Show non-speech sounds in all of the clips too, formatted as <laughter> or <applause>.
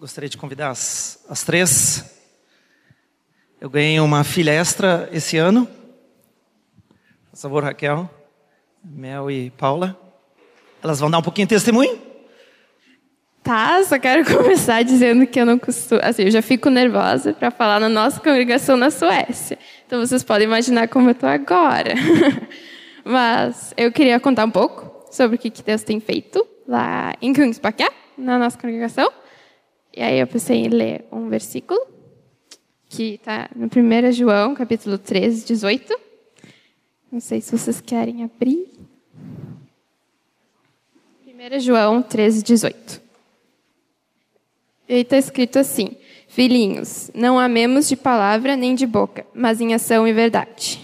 Gostaria de convidar as, as três. Eu ganhei uma filha extra esse ano. Por favor, Raquel, Mel e Paula. Elas vão dar um pouquinho de testemunho? Tá, só quero <laughs> começar dizendo que eu não costumo. Assim, eu já fico nervosa para falar na nossa congregação na Suécia. Então vocês podem imaginar como eu estou agora. <laughs> Mas eu queria contar um pouco sobre o que Deus tem feito lá em Kungsbacka, na nossa congregação. E aí eu pensei em ler um versículo que está no 1 João, capítulo 13, 18. Não sei se vocês querem abrir. 1 João 13, 18. E está escrito assim: Filhinhos, não amemos de palavra nem de boca, mas em ação e verdade.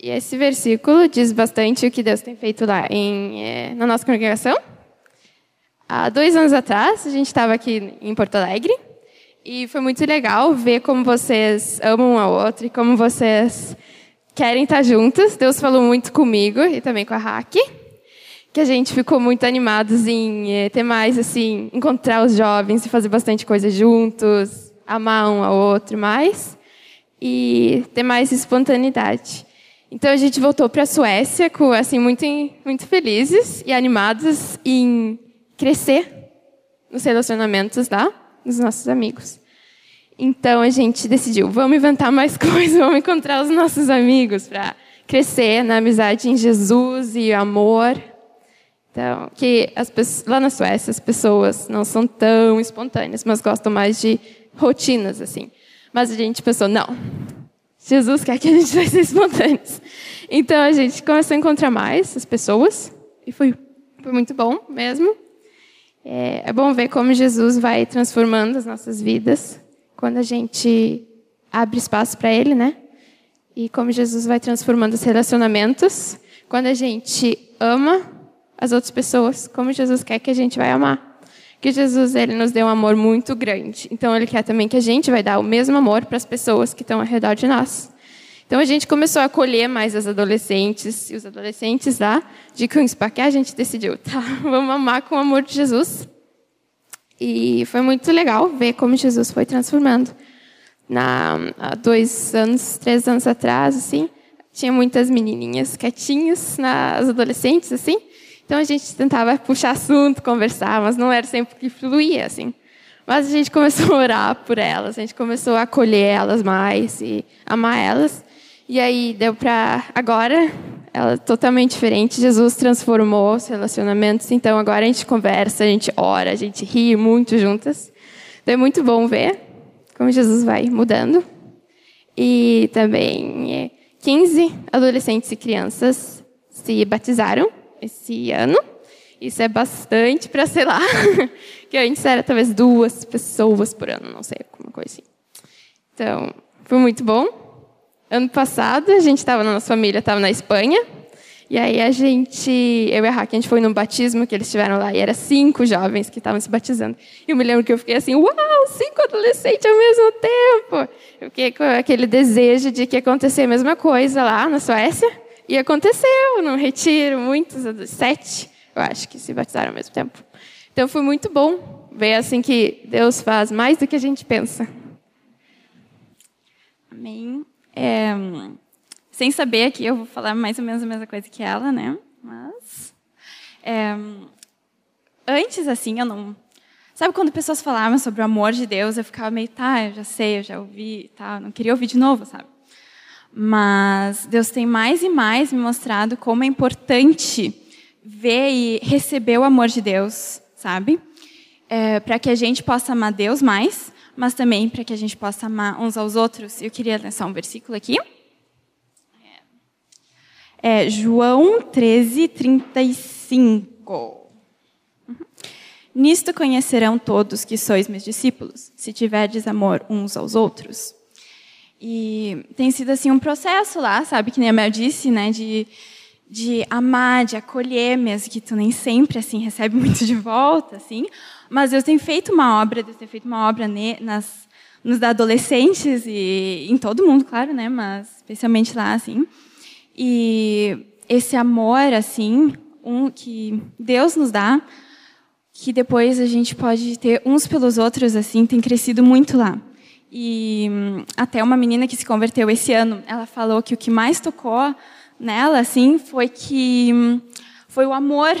E esse versículo diz bastante o que Deus tem feito lá em, é, na nossa congregação. Há dois anos atrás, a gente estava aqui em Porto Alegre e foi muito legal ver como vocês amam um ao outro e como vocês querem estar juntos. Deus falou muito comigo e também com a Hack, que a gente ficou muito animados em eh, ter mais, assim, encontrar os jovens e fazer bastante coisa juntos, amar um ao outro mais e ter mais espontaneidade. Então a gente voltou para a Suécia com assim muito muito felizes e animados em crescer nos relacionamentos lá, dos nossos amigos. Então a gente decidiu, vamos inventar mais <laughs> coisas, vamos encontrar os nossos amigos para crescer na amizade em Jesus e amor. Então, que as, lá na Suécia as pessoas não são tão espontâneas, mas gostam mais de rotinas assim. Mas a gente pensou, não. Jesus quer que a gente <laughs> seja espontâneos. Então a gente começou a encontrar mais as pessoas e foi, foi muito bom mesmo. É, é bom ver como Jesus vai transformando as nossas vidas quando a gente abre espaço para Ele, né? E como Jesus vai transformando os relacionamentos quando a gente ama as outras pessoas, como Jesus quer que a gente vai amar. Que Jesus ele nos deu um amor muito grande. Então ele quer também que a gente vai dar o mesmo amor para as pessoas que estão ao redor de nós. Então a gente começou a acolher mais as adolescentes e os adolescentes lá de Kungsbacka. A gente decidiu, tá, <laughs> vamos amar com o amor de Jesus. E foi muito legal ver como Jesus foi transformando. Na, há dois anos, três anos atrás, assim, tinha muitas menininhas quietinhas, nas adolescentes, assim. Então a gente tentava puxar assunto, conversar, mas não era sempre que fluía, assim. Mas a gente começou a orar por elas, a gente começou a acolher elas mais e amar elas. E aí deu para agora, ela é totalmente diferente. Jesus transformou os relacionamentos, então agora a gente conversa, a gente ora, a gente ri muito juntas. Então é muito bom ver como Jesus vai mudando. E também 15 é, adolescentes e crianças se batizaram esse ano. Isso é bastante para, sei lá, <laughs> que antes era talvez duas pessoas por ano, não sei, alguma coisa assim. Então, foi muito bom. Ano passado, a gente estava na nossa família, estava na Espanha. E aí a gente, eu e a Raquel, a gente foi num batismo que eles tiveram lá. E era cinco jovens que estavam se batizando. E eu me lembro que eu fiquei assim, uau, cinco adolescentes ao mesmo tempo. Eu fiquei com aquele desejo de que ia acontecer a mesma coisa lá na Suécia. E aconteceu, num retiro, muitos, sete, eu acho, que se batizaram ao mesmo tempo. Então foi muito bom ver assim que Deus faz mais do que a gente pensa. Amém. É, sem saber aqui, eu vou falar mais ou menos a mesma coisa que ela, né? Mas. É, antes, assim, eu não. Sabe quando pessoas falavam sobre o amor de Deus, eu ficava meio, tá, eu já sei, eu já ouvi, tá, não queria ouvir de novo, sabe? Mas Deus tem mais e mais me mostrado como é importante ver e receber o amor de Deus, sabe? É, para que a gente possa amar Deus mais, mas também para que a gente possa amar uns aos outros. Eu queria só um versículo aqui. É João 13, 35. Uhum. Nisto conhecerão todos que sois meus discípulos, se tiverdes amor uns aos outros. E tem sido assim um processo lá, sabe, que nem a Mel disse, né, de, de amar, de acolher, mesmo que tu nem sempre assim recebe <laughs> muito de volta, assim, mas Deus tem feito uma obra, Deus tem feito uma obra nas, nos adolescentes e em todo mundo, claro, né? Mas especialmente lá, assim. E esse amor, assim, um que Deus nos dá, que depois a gente pode ter uns pelos outros, assim, tem crescido muito lá. E hum, até uma menina que se converteu esse ano, ela falou que o que mais tocou nela, assim, foi que hum, foi o amor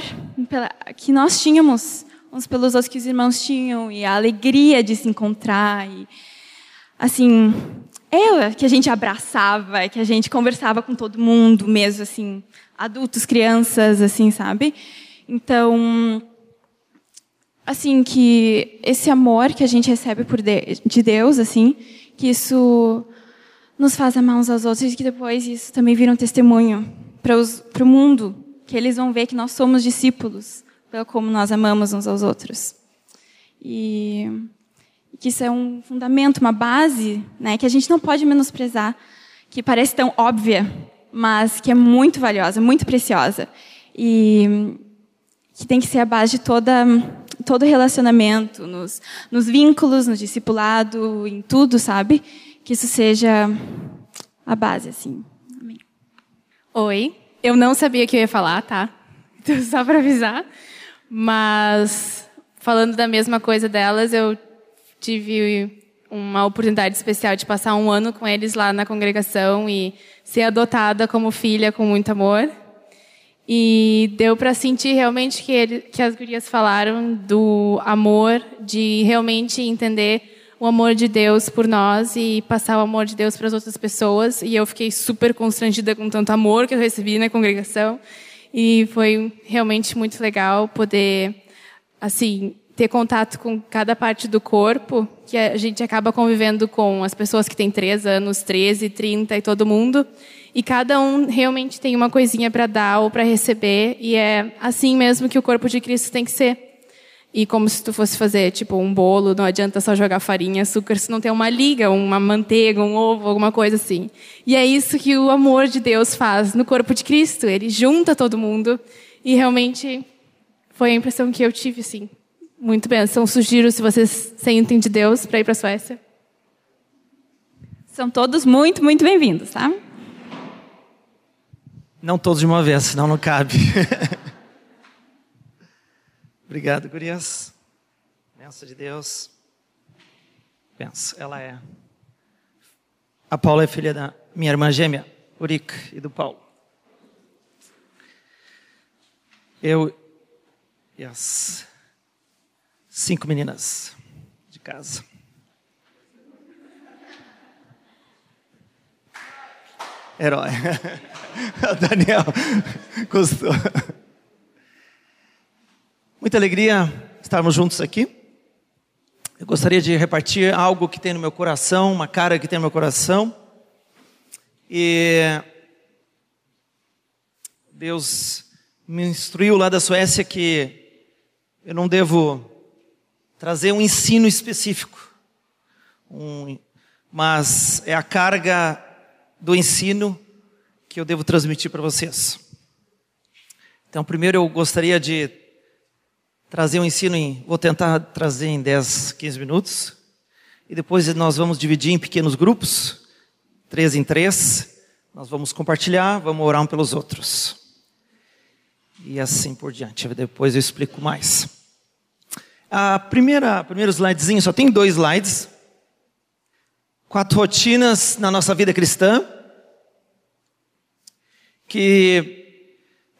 que nós tínhamos uns pelos outros que os irmãos tinham e a alegria de se encontrar e assim ela que a gente abraçava, que a gente conversava com todo mundo mesmo assim, adultos, crianças, assim, sabe? Então, assim que esse amor que a gente recebe por de, de Deus, assim, que isso nos faz amar uns aos outros e que depois isso também vira um testemunho para o mundo, que eles vão ver que nós somos discípulos pelo como nós amamos uns aos outros. E que isso é um fundamento, uma base, né, que a gente não pode menosprezar, que parece tão óbvia, mas que é muito valiosa, muito preciosa. E que tem que ser a base de toda todo relacionamento, nos, nos vínculos, no discipulado, em tudo, sabe? Que isso seja a base, assim. Amém. Oi, eu não sabia que eu ia falar, tá? Então, <laughs> só para avisar. Mas, falando da mesma coisa delas, eu tive uma oportunidade especial de passar um ano com eles lá na congregação e ser adotada como filha com muito amor. E deu para sentir realmente que, ele, que as gurias falaram do amor, de realmente entender o amor de Deus por nós e passar o amor de Deus para as outras pessoas. E eu fiquei super constrangida com tanto amor que eu recebi na congregação. E foi realmente muito legal poder, assim, ter contato com cada parte do corpo, que a gente acaba convivendo com as pessoas que têm 3 anos, 13, 30 e todo mundo. E cada um realmente tem uma coisinha para dar ou para receber, e é assim mesmo que o corpo de Cristo tem que ser. E como se tu fosse fazer tipo um bolo, não adianta só jogar farinha, açúcar, se não tem uma liga, uma manteiga, um ovo, alguma coisa assim. E é isso que o amor de Deus faz no corpo de Cristo. Ele junta todo mundo e realmente foi a impressão que eu tive, sim. Muito bem. São sugiro se vocês sentem de Deus para ir para a Suécia. São todos muito, muito bem-vindos, tá? Não todos de uma vez, senão não cabe. <laughs> Obrigado, gurias. Benção de Deus. Benção, ela é. A Paula é filha da minha irmã gêmea, Uric, e do Paulo. Eu e as cinco meninas de casa. Herói. <laughs> O Daniel <laughs> gostou. Muita alegria estarmos juntos aqui. Eu gostaria de repartir algo que tem no meu coração, uma cara que tem no meu coração. E Deus me instruiu lá da Suécia que eu não devo trazer um ensino específico, um, mas é a carga do ensino que eu devo transmitir para vocês. Então, primeiro eu gostaria de trazer um ensino em, vou tentar trazer em 10, 15 minutos, e depois nós vamos dividir em pequenos grupos, três em três, nós vamos compartilhar, vamos orar um pelos outros. E assim por diante, depois eu explico mais. A primeira, primeiro slidezinho, só tem dois slides. Quatro rotinas na nossa vida cristã. Que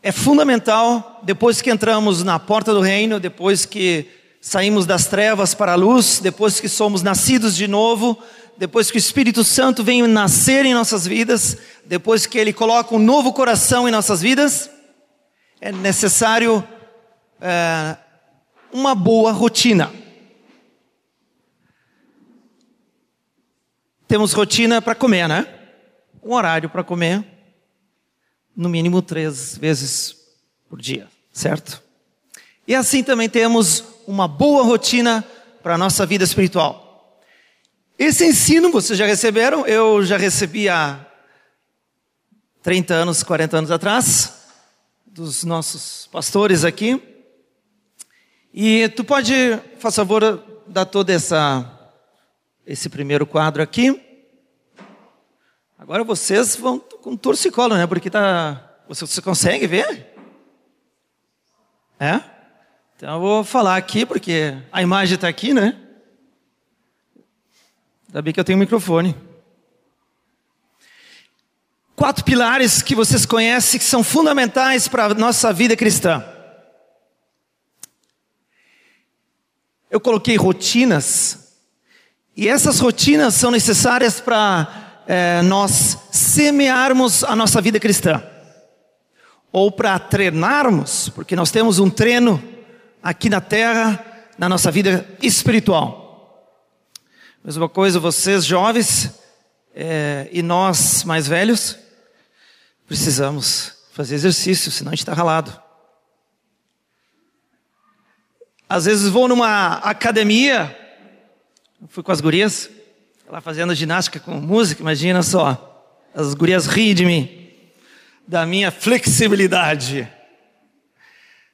é fundamental, depois que entramos na porta do reino, depois que saímos das trevas para a luz, depois que somos nascidos de novo, depois que o Espírito Santo vem nascer em nossas vidas, depois que Ele coloca um novo coração em nossas vidas, é necessário é, uma boa rotina. Temos rotina para comer, né? Um horário para comer no mínimo três vezes por dia, certo? E assim também temos uma boa rotina para a nossa vida espiritual. Esse ensino vocês já receberam, eu já recebi há 30 anos, 40 anos atrás, dos nossos pastores aqui. E tu pode, por favor, dar todo essa, esse primeiro quadro aqui. Agora vocês vão com torcicolo, né? Porque tá. Você, você consegue ver? É? Então eu vou falar aqui, porque a imagem está aqui, né? Ainda bem que eu tenho um microfone. Quatro pilares que vocês conhecem que são fundamentais para a nossa vida cristã. Eu coloquei rotinas, e essas rotinas são necessárias para é, nós semearmos a nossa vida cristã, ou para treinarmos, porque nós temos um treino aqui na terra, na nossa vida espiritual. Mesma coisa, vocês jovens é, e nós mais velhos, precisamos fazer exercício, senão a gente está ralado. Às vezes vou numa academia, fui com as gurias, lá fazendo ginástica com música, imagina só. As gurias riem de mim, da minha flexibilidade.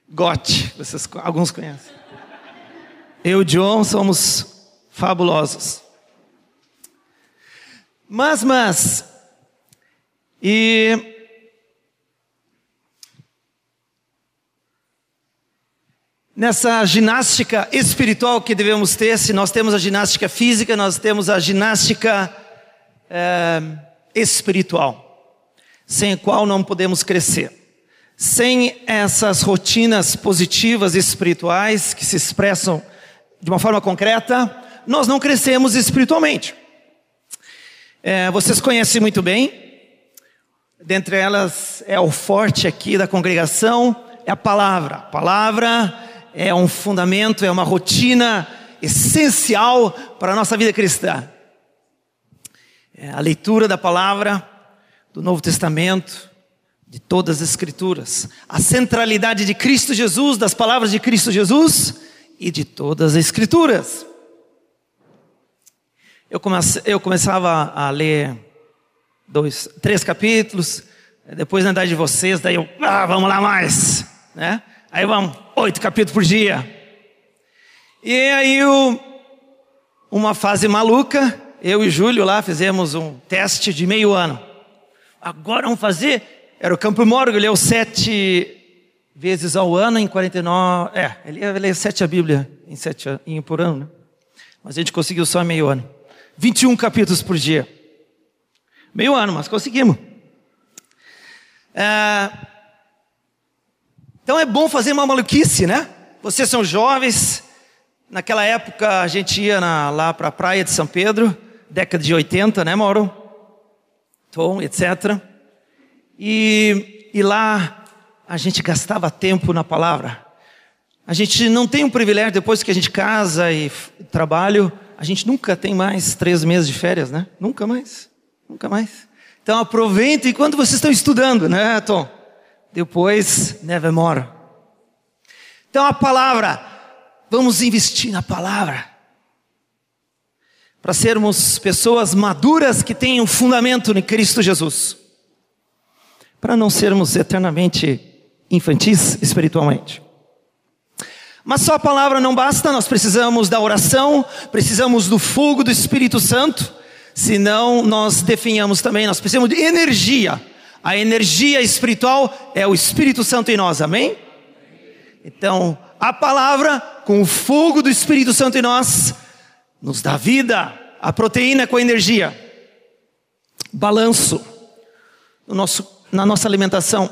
Gote, vocês alguns conhecem. Eu e John somos fabulosos. Mas, mas, e nessa ginástica espiritual que devemos ter, se nós temos a ginástica física, nós temos a ginástica é, espiritual, sem a qual não podemos crescer. Sem essas rotinas positivas espirituais que se expressam de uma forma concreta, nós não crescemos espiritualmente. É, vocês conhecem muito bem, dentre elas é o forte aqui da congregação, é a palavra. A palavra é um fundamento, é uma rotina essencial para a nossa vida cristã. É a leitura da palavra do Novo Testamento, de todas as Escrituras, a centralidade de Cristo Jesus, das palavras de Cristo Jesus e de todas as Escrituras. Eu, comece, eu começava a ler dois, três capítulos, depois na idade de vocês, daí eu, ah, vamos lá mais, né? Aí vamos, oito capítulos por dia. E aí o, uma fase maluca, eu e Júlio lá fizemos um teste de meio ano. Agora vamos fazer era o Campo Morgo, ele leu sete vezes ao ano em 49. É, ele ia ler sete a Bíblia em sete em, por ano, né? Mas a gente conseguiu só meio ano. 21 capítulos por dia. Meio ano, mas conseguimos. É... Então é bom fazer uma maluquice, né? Vocês são jovens. Naquela época a gente ia na, lá para a praia de São Pedro, década de 80, né, Mauro? Tom, etc. E, e lá a gente gastava tempo na palavra. A gente não tem um privilégio depois que a gente casa e trabalho, a gente nunca tem mais três meses de férias, né? Nunca mais, nunca mais. Então aproveite enquanto vocês estão estudando, né, Tom? Depois, nevermore. Então a palavra, vamos investir na palavra. Para sermos pessoas maduras que tenham um fundamento em Cristo Jesus para não sermos eternamente infantis espiritualmente. Mas só a palavra não basta, nós precisamos da oração, precisamos do fogo do Espírito Santo, senão nós definhamos também, nós precisamos de energia. A energia espiritual é o Espírito Santo em nós, amém? Então, a palavra com o fogo do Espírito Santo em nós nos dá vida, a proteína com a energia. Balanço no nosso na nossa alimentação.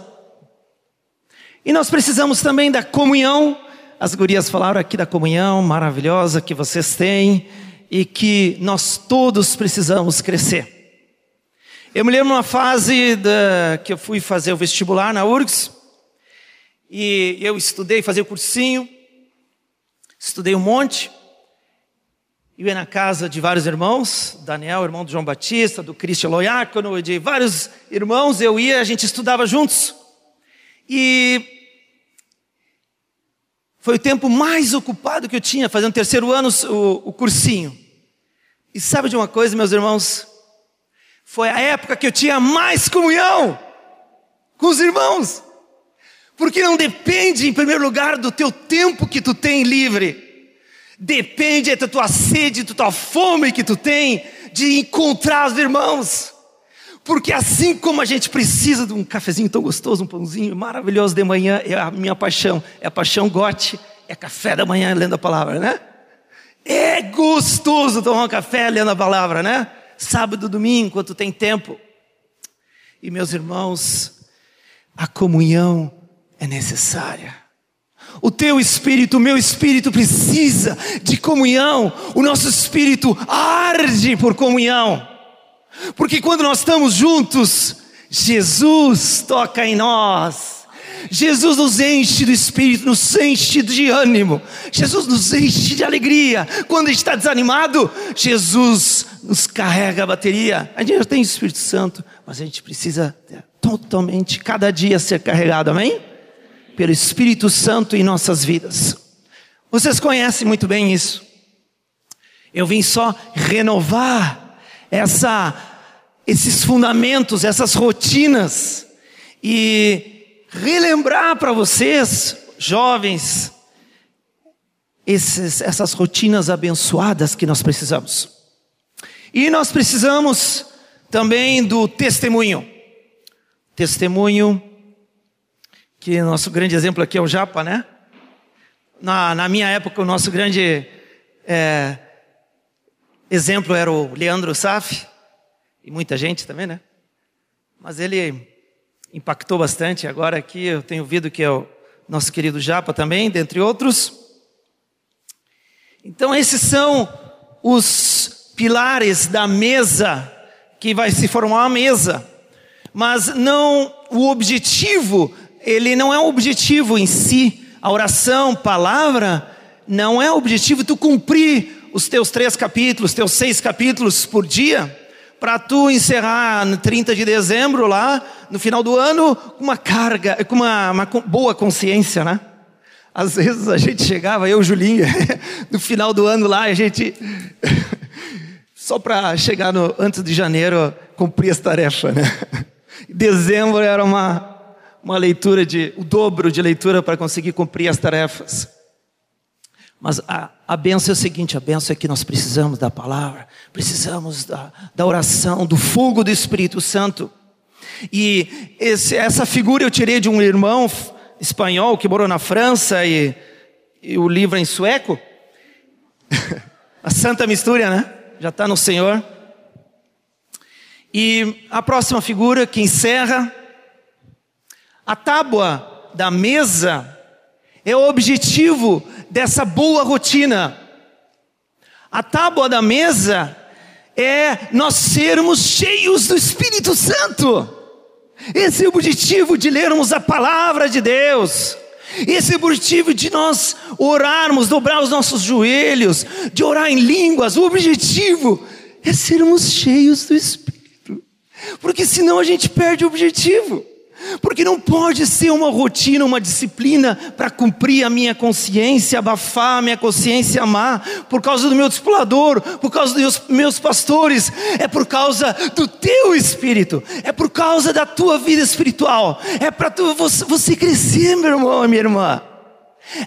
E nós precisamos também da comunhão. As gurias falaram aqui da comunhão maravilhosa que vocês têm e que nós todos precisamos crescer. Eu me lembro uma fase da, que eu fui fazer o vestibular na URGS e eu estudei, fazia o cursinho, estudei um monte. Eu ia na casa de vários irmãos, Daniel, irmão do João Batista, do Cristian Loiácono, de vários irmãos, eu ia, a gente estudava juntos. E foi o tempo mais ocupado que eu tinha, fazendo terceiro ano o, o cursinho. E sabe de uma coisa, meus irmãos? Foi a época que eu tinha mais comunhão com os irmãos. Porque não depende, em primeiro lugar, do teu tempo que tu tem livre depende da tua sede, da tua fome que tu tem de encontrar os irmãos. Porque assim como a gente precisa de um cafezinho tão gostoso, um pãozinho maravilhoso de manhã, é a minha paixão, é a paixão gote, é café da manhã lendo a palavra, né? É gostoso tomar um café lendo a palavra, né? Sábado, domingo, enquanto tem tempo. E meus irmãos, a comunhão é necessária. O teu espírito, o meu espírito precisa de comunhão. O nosso espírito arde por comunhão. Porque quando nós estamos juntos, Jesus toca em nós. Jesus nos enche do Espírito, nos enche de ânimo. Jesus nos enche de alegria. Quando está desanimado, Jesus nos carrega a bateria. A gente já tem o Espírito Santo, mas a gente precisa totalmente, cada dia, ser carregado, amém? Pelo Espírito Santo em nossas vidas. Vocês conhecem muito bem isso. Eu vim só renovar essa, esses fundamentos, essas rotinas. E relembrar para vocês, jovens, esses, essas rotinas abençoadas que nós precisamos. E nós precisamos também do testemunho. Testemunho, que nosso grande exemplo aqui é o Japa, né? Na, na minha época, o nosso grande é, exemplo era o Leandro Saf, e muita gente também, né? Mas ele impactou bastante. Agora aqui eu tenho ouvido que é o nosso querido Japa também, dentre outros. Então esses são os pilares da mesa que vai se formar uma mesa. Mas não o objetivo, ele não é o objetivo em si. A oração, palavra, não é o objetivo tu cumprir os teus três capítulos, teus seis capítulos por dia para tu encerrar no 30 de dezembro lá, no final do ano, com uma carga, com uma, uma boa consciência, né? Às vezes a gente chegava, eu, Julinha, <laughs> no final do ano lá, a gente, <laughs> só para chegar no, antes de janeiro, cumprir as tarefas, né? <laughs> Dezembro era uma, uma leitura de, o dobro de leitura para conseguir cumprir as tarefas. Mas a, a benção é o seguinte: a benção é que nós precisamos da palavra, precisamos da, da oração, do fogo do Espírito Santo. E esse, essa figura eu tirei de um irmão espanhol que morou na França e, e o livro é em sueco. <laughs> a Santa Mistura, né? Já está no Senhor. E a próxima figura que encerra, a tábua da mesa é o objetivo dessa boa rotina. A tábua da mesa é nós sermos cheios do Espírito Santo. Esse é o objetivo de lermos a palavra de Deus. Esse é o objetivo de nós orarmos, dobrar os nossos joelhos, de orar em línguas. O objetivo é sermos cheios do Espírito. Porque senão a gente perde o objetivo. Porque não pode ser uma rotina, uma disciplina para cumprir a minha consciência, abafar a minha consciência má, por causa do meu discipulador, por causa dos meus pastores, é por causa do teu espírito, é por causa da tua vida espiritual, é para você crescer, meu irmão e minha irmã.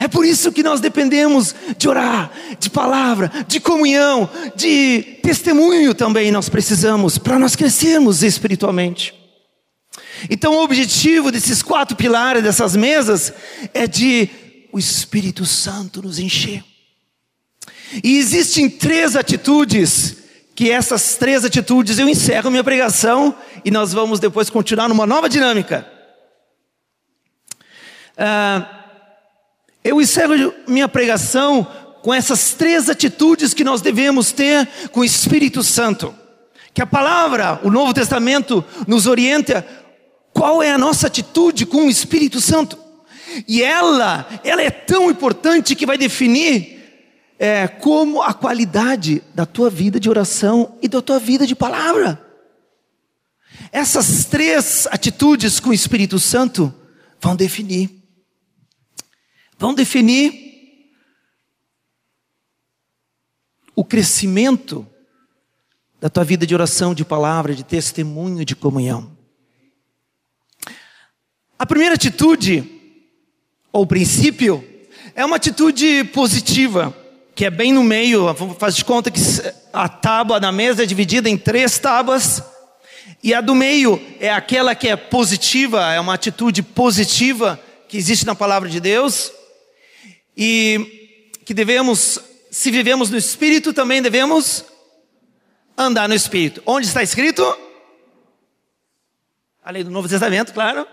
É por isso que nós dependemos de orar, de palavra, de comunhão, de testemunho também nós precisamos para nós crescermos espiritualmente. Então, o objetivo desses quatro pilares dessas mesas é de o Espírito Santo nos encher. E existem três atitudes, que essas três atitudes eu encerro minha pregação e nós vamos depois continuar numa nova dinâmica. Uh, eu encerro minha pregação com essas três atitudes que nós devemos ter com o Espírito Santo. Que a palavra, o Novo Testamento, nos orienta qual é a nossa atitude com o Espírito Santo? E ela, ela é tão importante que vai definir é, como a qualidade da tua vida de oração e da tua vida de palavra. Essas três atitudes com o Espírito Santo vão definir, vão definir o crescimento da tua vida de oração, de palavra, de testemunho, de comunhão. A primeira atitude, ou princípio, é uma atitude positiva, que é bem no meio, faz de conta que a tábua da mesa é dividida em três tábuas, e a do meio é aquela que é positiva, é uma atitude positiva que existe na palavra de Deus. E que devemos, se vivemos no Espírito, também devemos andar no Espírito. Onde está escrito? A lei do Novo Testamento, claro.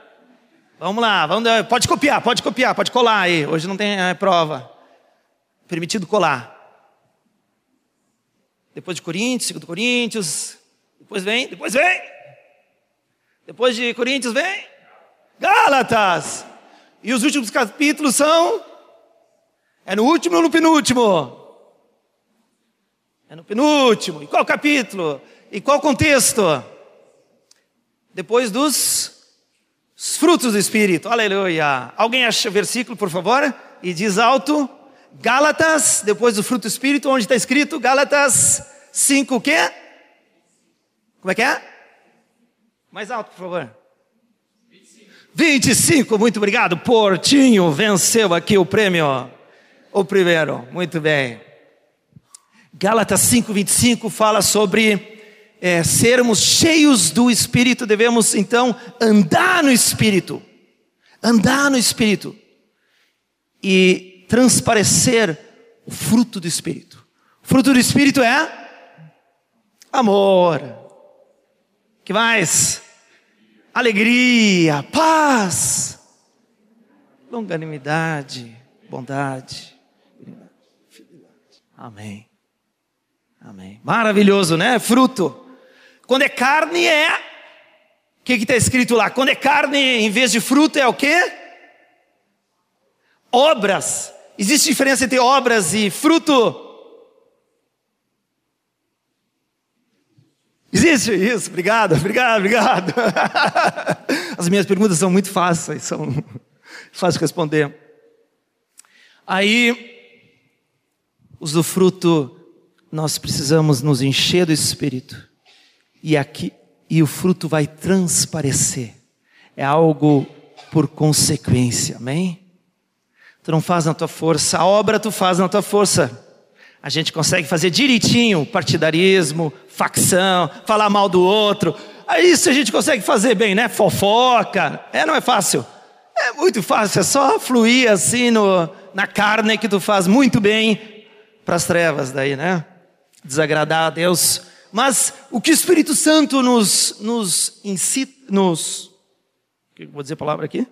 Vamos lá, vamos, pode copiar, pode copiar, pode colar aí. Hoje não tem é, prova. Permitido colar. Depois de Coríntios, segundo Coríntios. Depois vem, depois vem. Depois de Coríntios vem. Gálatas. E os últimos capítulos são. É no último ou no penúltimo? É no penúltimo. E qual capítulo? E qual contexto? Depois dos frutos do Espírito. Aleluia. Alguém acha o versículo, por favor? E diz alto. Gálatas, depois do fruto do Espírito, onde está escrito Gálatas 5 o quê? Como é que é? Mais alto, por favor. 25. 25, muito obrigado. Portinho venceu aqui o prêmio. O primeiro, muito bem. Gálatas 5, 25 fala sobre é, sermos cheios do Espírito, devemos então andar no Espírito. Andar no Espírito. E transparecer o fruto do Espírito. O fruto do Espírito é amor. Que mais? Alegria, paz, longanimidade, bondade. Amém. Amém. Maravilhoso, né? Fruto. Quando é carne é. O que está escrito lá? Quando é carne, em vez de fruto, é o quê? Obras. Existe diferença entre obras e fruto? Existe isso? Obrigado, obrigado, obrigado. <laughs> As minhas perguntas são muito fáceis, são <laughs> fáceis de responder. Aí, os do fruto, nós precisamos nos encher do Espírito. E aqui, e o fruto vai transparecer. É algo por consequência, amém? Tu não faz na tua força, a obra tu faz na tua força. A gente consegue fazer direitinho, partidarismo, facção, falar mal do outro. Isso a gente consegue fazer bem, né? Fofoca. É, não é fácil. É muito fácil, é só fluir assim no, na carne que tu faz muito bem para as trevas daí, né? Desagradar a Deus. Mas o que o Espírito Santo nos, nos incita, nos. Vou dizer a palavra aqui?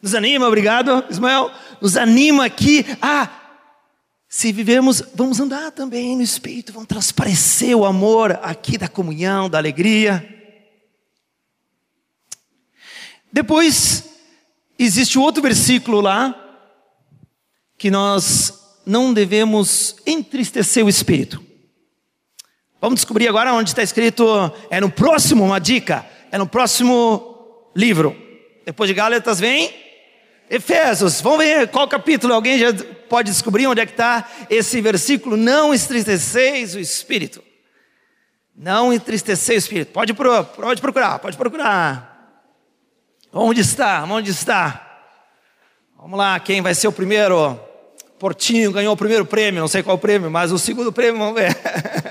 Nos anima, obrigado, Ismael. Nos anima aqui a, se vivemos, vamos andar também no Espírito, vamos transparecer o amor aqui da comunhão, da alegria. Depois, existe outro versículo lá, que nós não devemos entristecer o Espírito. Vamos descobrir agora onde está escrito, é no próximo, uma dica, é no próximo livro. Depois de Gálatas vem Efésios, vamos ver qual capítulo, alguém já pode descobrir onde é que está esse versículo? Não entristeceis o Espírito. Não entristeceis o Espírito. Pode, pode procurar, pode procurar. Onde está? Onde está? Vamos lá, quem vai ser o primeiro? Portinho ganhou o primeiro prêmio, não sei qual prêmio, mas o segundo prêmio, vamos ver. <laughs>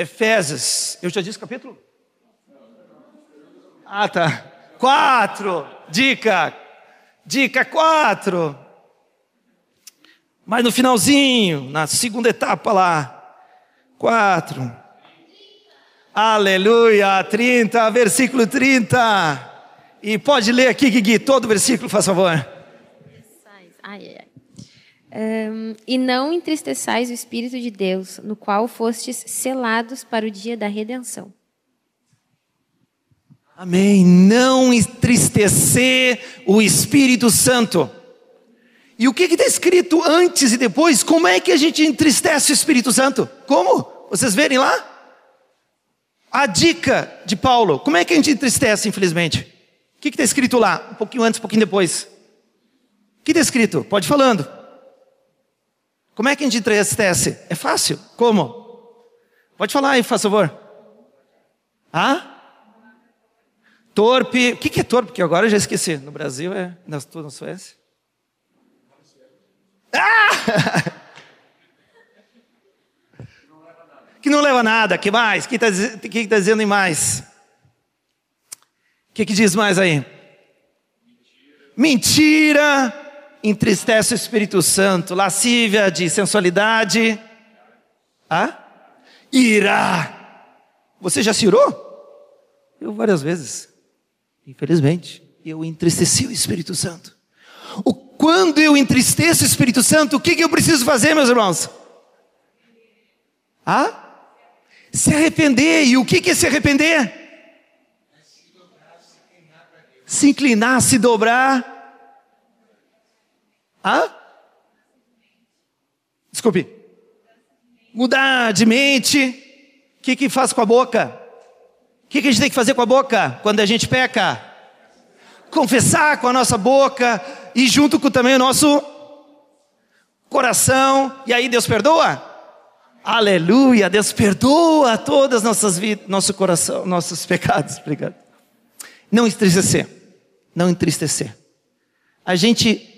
Efésios, eu já disse capítulo? Ah, tá. Quatro. Dica. Dica quatro. Mas no finalzinho, na segunda etapa lá. Quatro. Aleluia. 30, versículo 30. E pode ler aqui, Gui, todo o versículo, faz favor. Ai, ai. Um, e não entristeçais o Espírito de Deus, no qual fostes selados para o dia da redenção. Amém. Não entristecer o Espírito Santo. E o que está escrito antes e depois? Como é que a gente entristece o Espírito Santo? Como? Vocês verem lá? A dica de Paulo. Como é que a gente entristece, infelizmente? O que está escrito lá? Um pouquinho antes, um pouquinho depois. O que está escrito? Pode ir falando. Como é que a gente entristece? É fácil. Como? Pode falar aí, por favor. Ah? Torpe. O que é torpe? Porque agora eu já esqueci. No Brasil é. Na, na Suécia? Ah! <laughs> que não leva nada. Que mais? O que está que tá dizendo em mais? O que, que diz mais aí? Mentira entristece o Espírito Santo. Lascívia de sensualidade. Ah? Ira. Você já se irou? Eu várias vezes. Infelizmente, eu entristeci o Espírito Santo. O, quando eu entristeço o Espírito Santo, o que, que eu preciso fazer, meus irmãos? Ah? Se arrepender. E o que, que é se arrepender? Se inclinar, se dobrar. Hã? Desculpe. Mudar de mente. O que, que faz com a boca? O que, que a gente tem que fazer com a boca quando a gente peca? Confessar com a nossa boca e junto com também o nosso coração. E aí Deus perdoa? Aleluia, Deus perdoa todas nossas vidas, nosso coração, nossos pecados. Obrigado. Não entristecer, não entristecer. A gente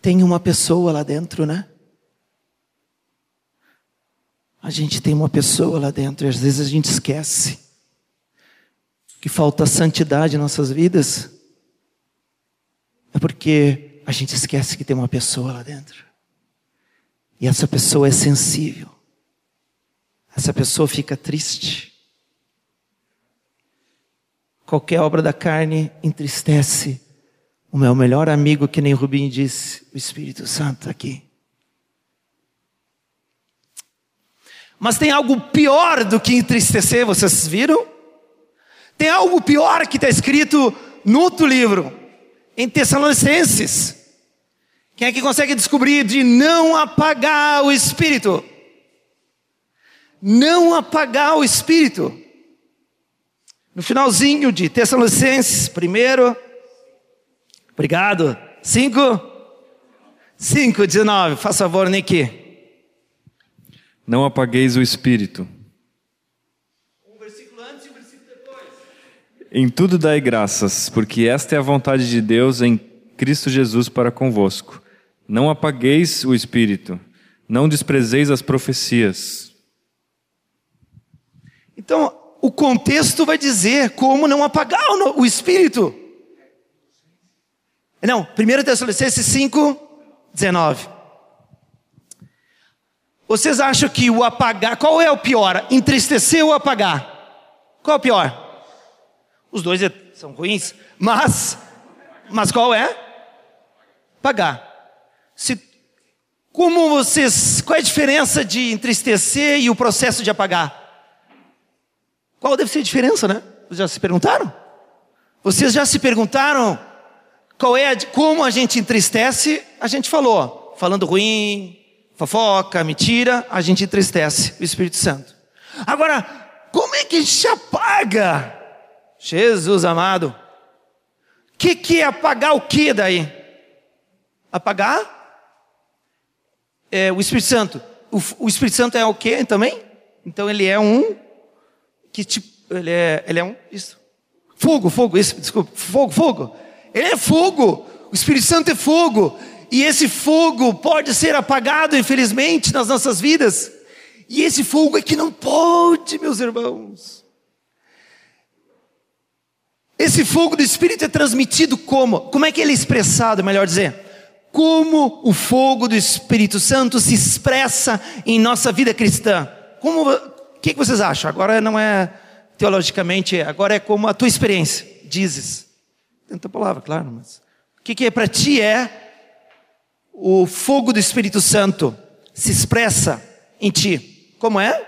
tem uma pessoa lá dentro, né? A gente tem uma pessoa lá dentro e às vezes a gente esquece que falta santidade em nossas vidas. É porque a gente esquece que tem uma pessoa lá dentro. E essa pessoa é sensível. Essa pessoa fica triste. Qualquer obra da carne entristece o meu melhor amigo, que nem Rubim disse, o Espírito Santo aqui. Mas tem algo pior do que entristecer, vocês viram? Tem algo pior que está escrito no outro livro, em Tessalonicenses. Quem é que consegue descobrir de não apagar o espírito? Não apagar o espírito. No finalzinho de Tessalonicenses, primeiro. Obrigado. Cinco. Cinco, dezenove. Faz favor, Nick. Não apagueis o espírito. Um versículo antes e um versículo depois. Em tudo dai graças, porque esta é a vontade de Deus em Cristo Jesus para convosco. Não apagueis o espírito, não desprezeis as profecias. Então, o contexto vai dizer como não apagar o espírito. Não, 1 Tessalonicenses 5, 19. Vocês acham que o apagar, qual é o pior? Entristecer ou apagar? Qual é o pior? Os dois é, são ruins, mas, mas qual é? Pagar. Se, como vocês, qual é a diferença de entristecer e o processo de apagar? Qual deve ser a diferença, né? Vocês já se perguntaram? Vocês já se perguntaram qual é, a, como a gente entristece? A gente falou, falando ruim, fofoca, mentira, a gente entristece o Espírito Santo. Agora, como é que a gente apaga? Jesus amado. Que, que é apagar o que daí? Apagar é, o Espírito Santo. O, o, Espírito Santo é o que também? Então ele é um que tipo, ele é, ele é um isso. Fogo, fogo, isso, desculpa, fogo, fogo. Ele é fogo. O Espírito Santo é fogo. E esse fogo pode ser apagado, infelizmente, nas nossas vidas. E esse fogo é que não pode, meus irmãos. Esse fogo do Espírito é transmitido como? Como é que ele é expressado, melhor dizer? como o fogo do Espírito Santo se expressa em nossa vida cristã. Como, o que, que vocês acham? Agora não é teologicamente, agora é como a tua experiência, dizes. Tanta palavra, claro, mas o que, que é para ti é o fogo do Espírito Santo se expressa em ti? Como é?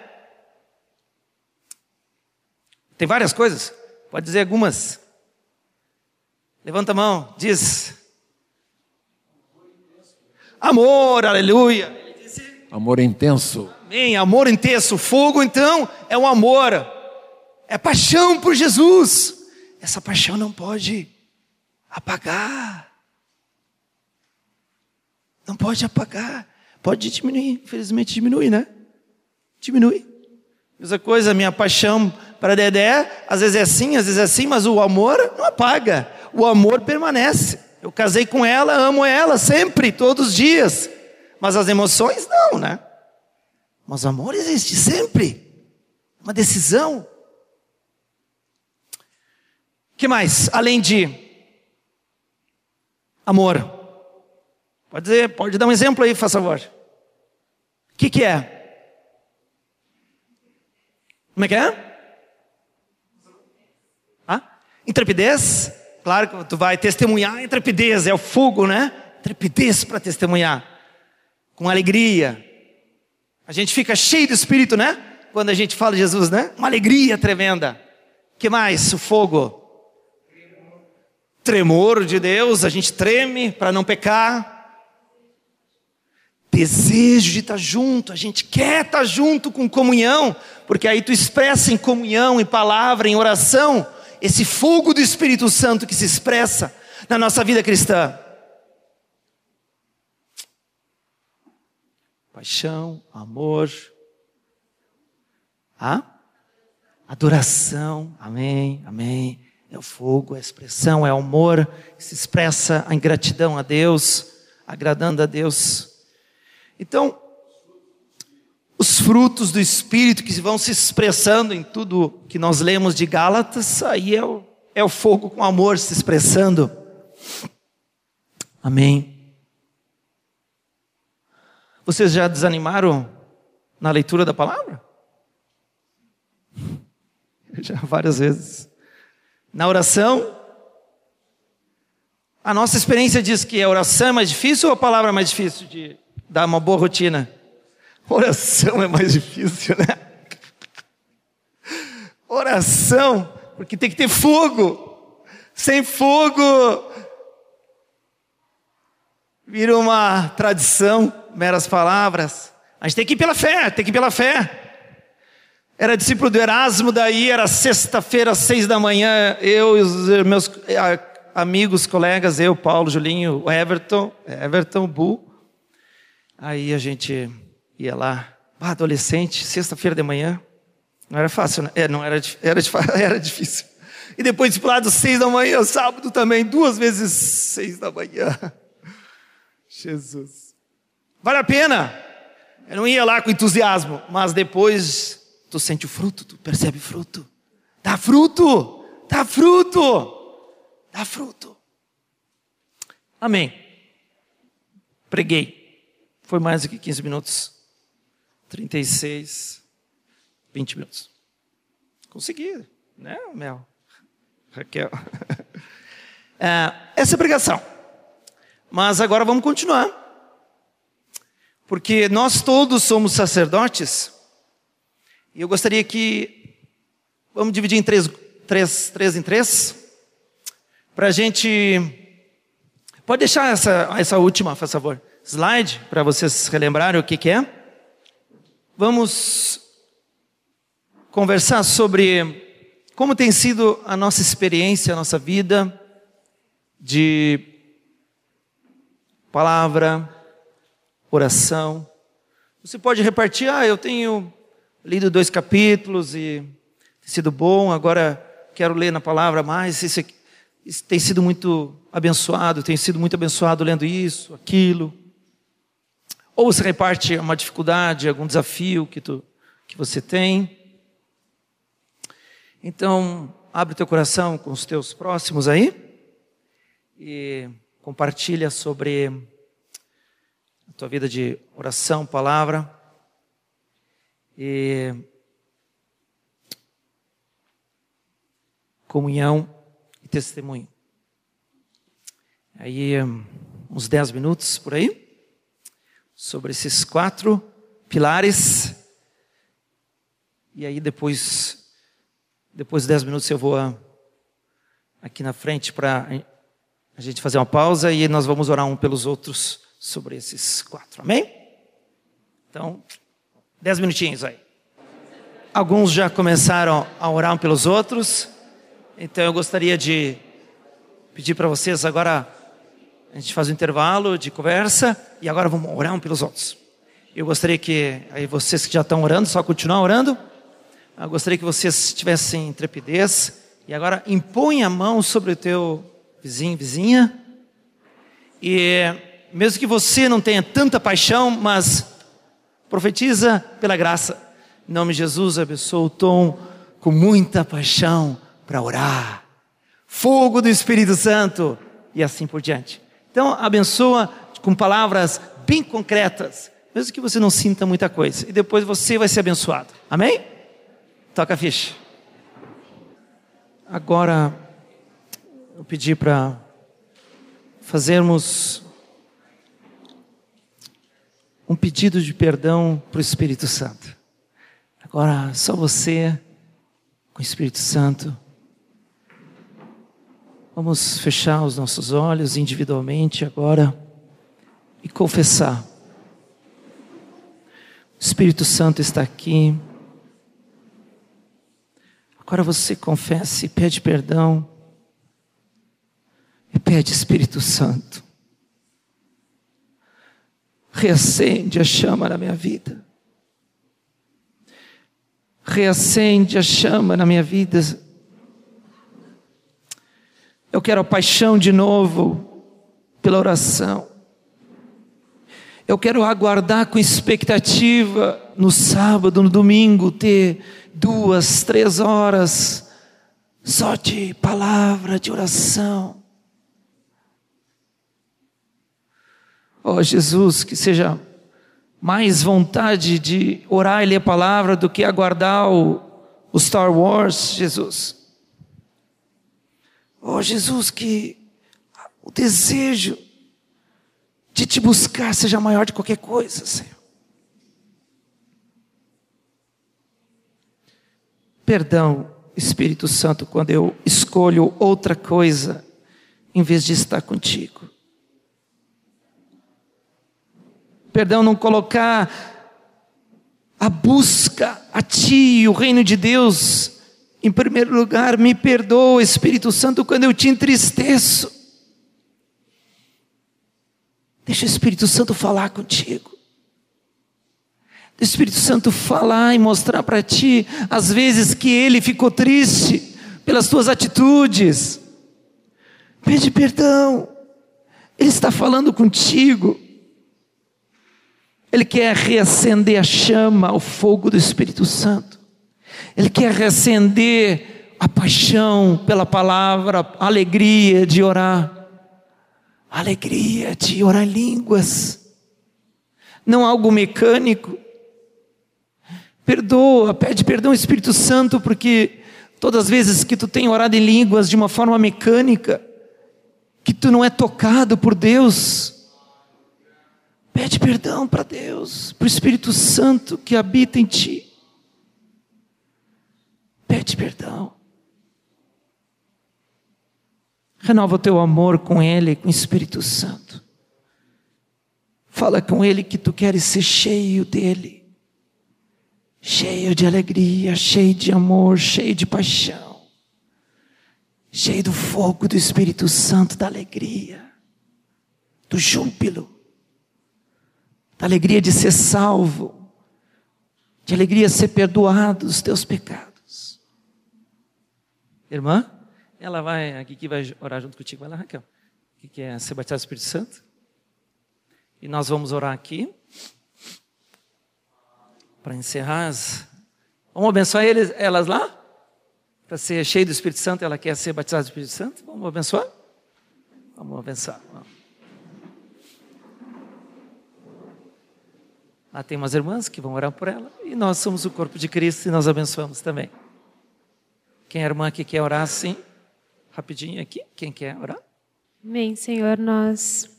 Tem várias coisas. Pode dizer algumas. Levanta a mão, diz. Amor, aleluia. Amor intenso. Amém, amor intenso. Fogo, então, é um amor. É paixão por Jesus. Essa paixão não pode apagar. Não pode apagar. Pode diminuir. Infelizmente diminui, né? Diminui. Mesma coisa, minha paixão para Dedé, às vezes é assim, às vezes é assim, mas o amor não apaga. O amor permanece. Eu casei com ela, amo ela sempre, todos os dias. Mas as emoções não, né? Mas o amor existe sempre. Uma decisão. que mais? Além de Amor. Pode dizer, pode dar um exemplo aí, faz favor. O que, que é? Como é que é? Ah? Intrepidez? Claro que tu vai testemunhar intrepidez, é o fogo, né? Intrepidez para testemunhar. Com alegria. A gente fica cheio do espírito, né? Quando a gente fala de Jesus, né? Uma alegria tremenda. que mais? O fogo. Tremor de Deus, a gente treme para não pecar. Desejo de estar junto, a gente quer estar junto com comunhão, porque aí tu expressa em comunhão, em palavra, em oração, esse fogo do Espírito Santo que se expressa na nossa vida cristã. Paixão, amor, ah? adoração, amém, amém. É o fogo, é a expressão, é o amor se expressa em gratidão a Deus, agradando a Deus. Então, os frutos do Espírito que vão se expressando em tudo que nós lemos de Gálatas, aí é o, é o fogo com amor se expressando. Amém. Vocês já desanimaram na leitura da palavra? <laughs> Já várias vezes. Na oração, a nossa experiência diz que a oração é mais difícil ou a palavra é mais difícil de dar uma boa rotina? Oração é mais difícil, né? Oração, porque tem que ter fogo. Sem fogo, vira uma tradição, meras palavras. A gente tem que ir pela fé, tem que ir pela fé. Era discípulo do Erasmo, daí era sexta-feira, seis da manhã, eu e os meus amigos, colegas, eu, Paulo, Julinho, Everton, Everton, Bu. Aí a gente ia lá, adolescente, sexta-feira de manhã. Não era fácil, né? É, não era, era, <laughs> era difícil. E depois para lado seis da manhã, sábado também, duas vezes seis da manhã. <laughs> Jesus. Vale a pena. Eu não ia lá com entusiasmo, mas depois tu sente o fruto, tu percebe fruto. Dá fruto, dá fruto, dá fruto. Amém. Preguei. Foi mais do que 15 minutos. 36, 20 minutos. Consegui, né, Mel? Raquel. <laughs> É, essa é a pregação. Mas agora vamos continuar. Porque nós todos somos sacerdotes. E eu gostaria que. Vamos dividir em três, três, três em três. Para a gente. Pode deixar essa, essa última, por favor. Slide, para vocês relembrarem o que, que é. Vamos conversar sobre como tem sido a nossa experiência, a nossa vida de palavra, oração. Você pode repartir, ah, eu tenho lido dois capítulos e tem sido bom, agora quero ler na palavra mais. Isso, isso tem sido muito abençoado, tem sido muito abençoado lendo isso, aquilo. Ou você reparte uma dificuldade, algum desafio que, tu, que você tem. Então, abre teu coração com os teus próximos aí e compartilha sobre a tua vida de oração, palavra. E comunhão e testemunho. Aí, uns dez minutos por aí sobre esses quatro pilares. E aí depois, depois de dez minutos eu vou aqui na frente para a gente fazer uma pausa e nós vamos orar um pelos outros sobre esses quatro. Amém? Então, dez minutinhos aí. Alguns já começaram a orar um pelos outros. Então eu gostaria de pedir para vocês agora a gente faz um intervalo de conversa e agora vamos orar um pelos outros. Eu gostaria que aí vocês que já estão orando, só continuar orando. Eu gostaria que vocês tivessem intrepidez e agora impõe a mão sobre o teu vizinho, vizinha. E mesmo que você não tenha tanta paixão, mas profetiza pela graça. Em nome de Jesus, abençoa o tom com muita paixão para orar. Fogo do Espírito Santo e assim por diante. Então, abençoa com palavras bem concretas, mesmo que você não sinta muita coisa. E depois você vai ser abençoado. Amém? Toca a ficha. Agora, eu pedi para fazermos um pedido de perdão para o Espírito Santo. Agora, só você com o Espírito Santo. Vamos fechar os nossos olhos individualmente agora e confessar. O Espírito Santo está aqui. Agora você confessa e pede perdão. E pede Espírito Santo. Reacende a chama na minha vida. Reacende a chama na minha vida. Eu quero a paixão de novo pela oração. Eu quero aguardar com expectativa no sábado, no domingo, ter duas, três horas só de palavra, de oração. Oh Jesus, que seja mais vontade de orar e ler a palavra do que aguardar o, o Star Wars, Jesus. Oh Jesus, que o desejo de te buscar seja maior de qualquer coisa, Senhor. Perdão, Espírito Santo, quando eu escolho outra coisa em vez de estar contigo. Perdão, não colocar a busca a Ti, o reino de Deus, em primeiro lugar. Me perdoa, Espírito Santo, quando eu te entristeço. Deixa o Espírito Santo falar contigo. O Espírito Santo falar e mostrar para ti as vezes que ele ficou triste pelas tuas atitudes. Pede perdão. Ele está falando contigo. Ele quer reacender a chama, o fogo do Espírito Santo. Ele quer reacender a paixão pela palavra, a alegria de orar alegria de orar línguas, não algo mecânico. Perdoa, pede perdão ao Espírito Santo, porque todas as vezes que tu tem orado em línguas de uma forma mecânica, que tu não é tocado por Deus, pede perdão para Deus, para o Espírito Santo que habita em ti. Pede perdão. Renova o teu amor com Ele, com o Espírito Santo. Fala com Ele que tu queres ser cheio dEle, cheio de alegria, cheio de amor, cheio de paixão, cheio do fogo do Espírito Santo, da alegria, do júbilo, da alegria de ser salvo, de alegria de ser perdoado dos teus pecados. Irmã? Ela vai, aqui que vai orar junto contigo. Vai lá, Raquel. Que quer é ser batizado do Espírito Santo. E nós vamos orar aqui. Para encerrar. As... Vamos abençoar eles, elas lá? Para ser cheio do Espírito Santo, ela quer ser batizada do Espírito Santo. Vamos abençoar? Vamos abençoar. Lá tem umas irmãs que vão orar por ela. E nós somos o corpo de Cristo e nós abençoamos também. Quem é irmã que quer orar, sim rapidinho aqui. Quem quer orar? Amém, Senhor. Nós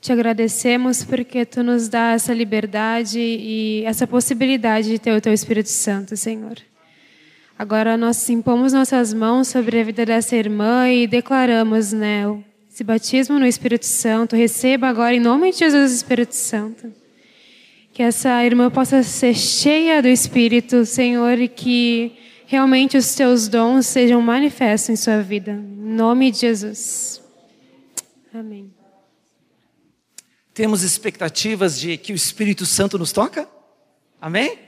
te agradecemos porque tu nos dá essa liberdade e essa possibilidade de ter o teu Espírito Santo, Senhor. Agora nós impomos nossas mãos sobre a vida dessa irmã e declaramos, né, esse batismo no Espírito Santo. Receba agora em nome de Jesus o Espírito Santo. Que essa irmã possa ser cheia do Espírito, Senhor, e que realmente os teus dons sejam manifestos em sua vida. Em nome de Jesus. Amém. Temos expectativas de que o Espírito Santo nos toca? Amém?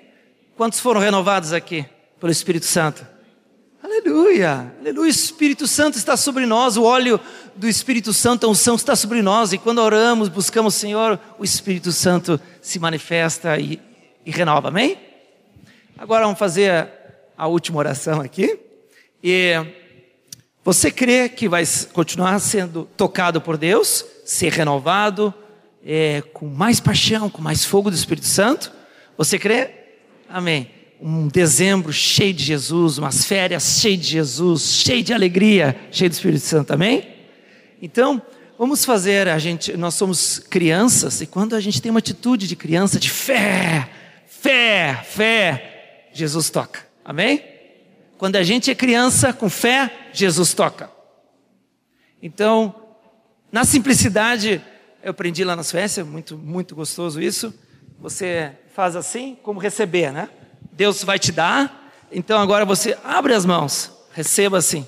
Quantos foram renovados aqui pelo Espírito Santo? Aleluia, aleluia. O Espírito Santo está sobre nós, o óleo do Espírito Santo, a unção está sobre nós, e quando oramos, buscamos o Senhor, o Espírito Santo se manifesta e, e renova, amém? Agora vamos fazer a última oração aqui. E você crê que vai continuar sendo tocado por Deus? ser renovado é, com mais paixão, com mais fogo do Espírito Santo. Você crê? Amém. Um dezembro cheio de Jesus, umas férias cheias de Jesus, cheio de alegria, cheio do Espírito Santo. Amém? Então, vamos fazer, a gente, nós somos crianças e quando a gente tem uma atitude de criança de fé, fé, fé, Jesus toca. Amém? Quando a gente é criança com fé, Jesus toca. Então, na simplicidade, eu aprendi lá na Suécia, muito, muito gostoso isso. Você faz assim, como receber, né? Deus vai te dar, então agora você abre as mãos, receba assim.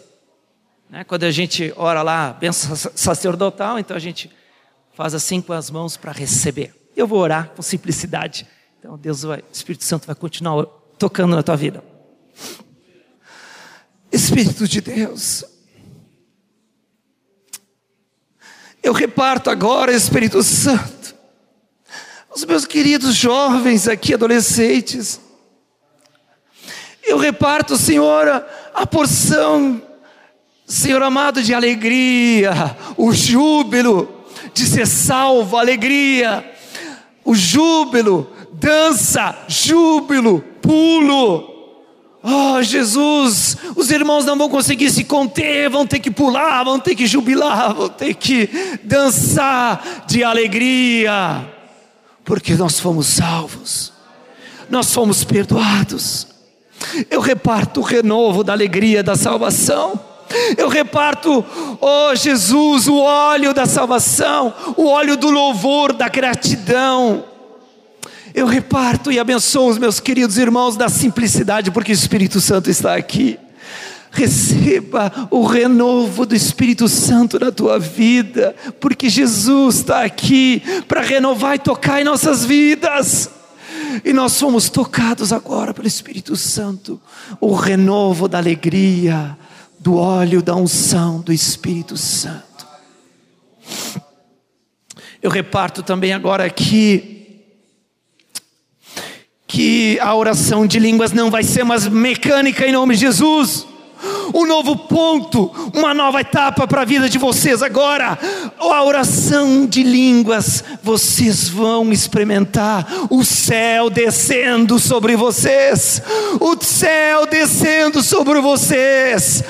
Né? Quando a gente ora lá, benção sacerdotal, então a gente faz assim com as mãos para receber. Eu vou orar com simplicidade. Então Deus vai, o Espírito Santo vai continuar tocando na tua vida. Espírito de Deus, eu reparto agora, Espírito Santo, os meus queridos jovens aqui, adolescentes, eu reparto, Senhor, a porção, Senhor amado, de alegria, o júbilo de ser salvo, alegria, o júbilo, dança, júbilo, pulo, Oh, Jesus, os irmãos não vão conseguir se conter, vão ter que pular, vão ter que jubilar, vão ter que dançar de alegria, porque nós fomos salvos, nós fomos perdoados. Eu reparto o renovo da alegria da salvação. Eu reparto, oh Jesus, o óleo da salvação, o óleo do louvor, da gratidão eu reparto e abençoo os meus queridos irmãos da simplicidade, porque o Espírito Santo está aqui. Receba o renovo do Espírito Santo na tua vida, porque Jesus está aqui para renovar e tocar em nossas vidas. E nós somos tocados agora pelo Espírito Santo, o renovo da alegria, do óleo da unção do Espírito Santo. Eu reparto também agora aqui que a oração de línguas não vai ser mais mecânica em nome de Jesus. Um novo ponto, uma nova etapa para a vida de vocês agora. A oração de línguas, vocês vão experimentar o céu descendo sobre vocês, o céu descendo sobre vocês.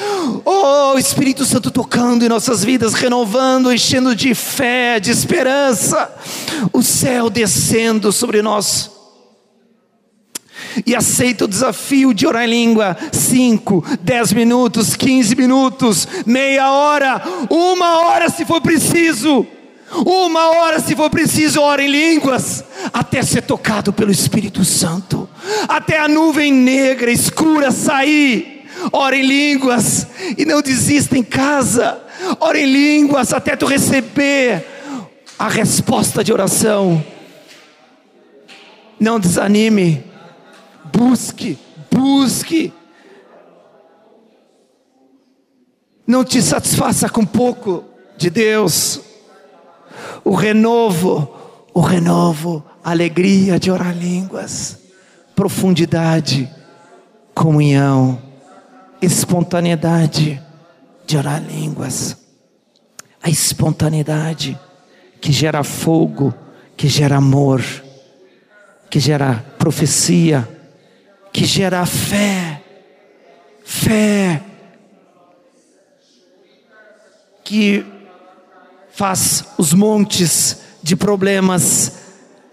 Oh, Espírito Santo tocando em nossas vidas, renovando, enchendo de fé, de esperança. O céu descendo sobre nós e aceita o desafio de orar em língua 5, 10 minutos, 15 minutos, meia hora, uma hora se for preciso. Uma hora, se for preciso, ora em línguas, até ser tocado pelo Espírito Santo, até a nuvem negra, escura sair. Ora em línguas e não desista em casa. Ora em línguas até tu receber a resposta de oração. Não desanime busque, busque. Não te satisfaça com pouco de Deus. O renovo, o renovo, alegria de orar línguas, profundidade, comunhão, espontaneidade de orar línguas. A espontaneidade que gera fogo, que gera amor, que gera profecia, que gera fé, fé, que faz os montes de problemas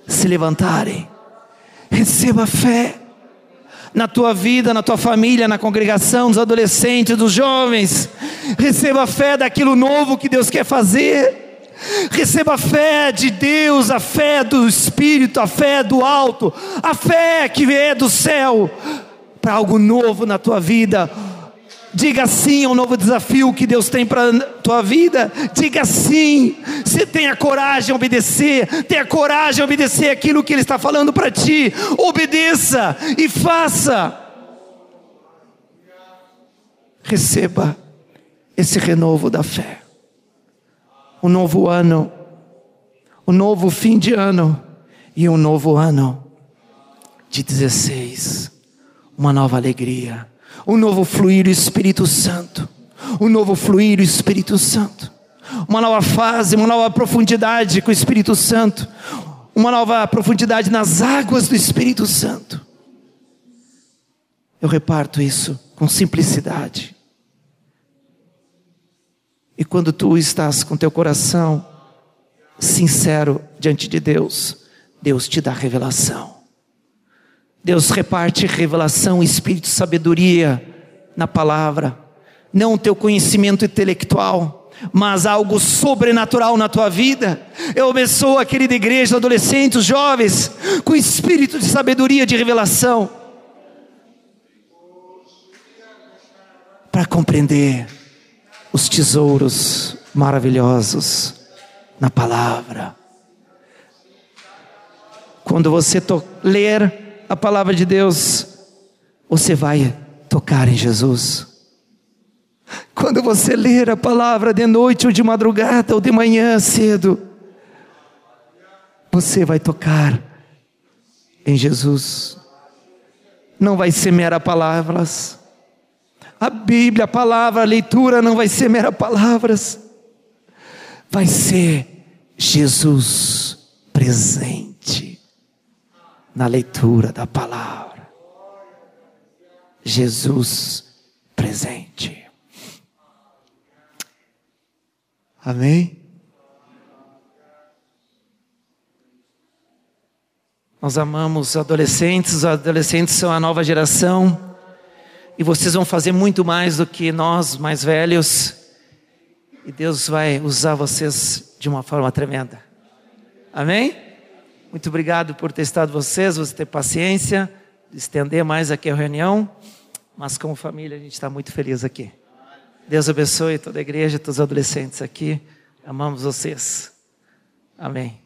se levantarem. Receba fé na tua vida, na tua família, na congregação, dos adolescentes, dos jovens. Receba fé daquilo novo que Deus quer fazer. Receba a fé de Deus, a fé do Espírito, a fé do alto, a fé que vem do céu para algo novo na tua vida. Diga sim ao novo desafio que Deus tem para a tua vida. Diga sim. Você tenha coragem de obedecer. Tenha coragem de obedecer aquilo que Ele está falando para ti. Obedeça e faça. Receba esse renovo da fé um novo ano, um novo fim de ano e um novo ano de 16. Uma nova alegria, um novo fluir do Espírito Santo, um novo fluir do Espírito Santo. uma nova fase, uma nova profundidade com o Espírito Santo, uma nova profundidade nas águas do Espírito Santo. Eu reparto isso com simplicidade. E quando tu estás com teu coração sincero diante de Deus, Deus te dá revelação. Deus reparte revelação, espírito, sabedoria na palavra, não o teu conhecimento intelectual, mas algo sobrenatural na tua vida. Eu abençoo a querida igreja, adolescentes, jovens, com espírito de sabedoria, de revelação, para compreender os tesouros maravilhosos na palavra. Quando você ler a palavra de Deus, você vai tocar em Jesus. Quando você ler a palavra de noite ou de madrugada ou de manhã cedo, você vai tocar em Jesus. Não vai ser mera palavras. A Bíblia, a palavra, a leitura não vai ser mera palavras. Vai ser Jesus presente na leitura da palavra. Jesus presente. Amém? Nós amamos adolescentes, os adolescentes são a nova geração, e vocês vão fazer muito mais do que nós, mais velhos, e Deus vai usar vocês de uma forma tremenda. Amém? Muito obrigado por ter estado vocês, você ter paciência, de estender mais aqui a reunião, mas como família a gente está muito feliz aqui. Deus abençoe toda a igreja, todos os adolescentes aqui. Amamos vocês. Amém.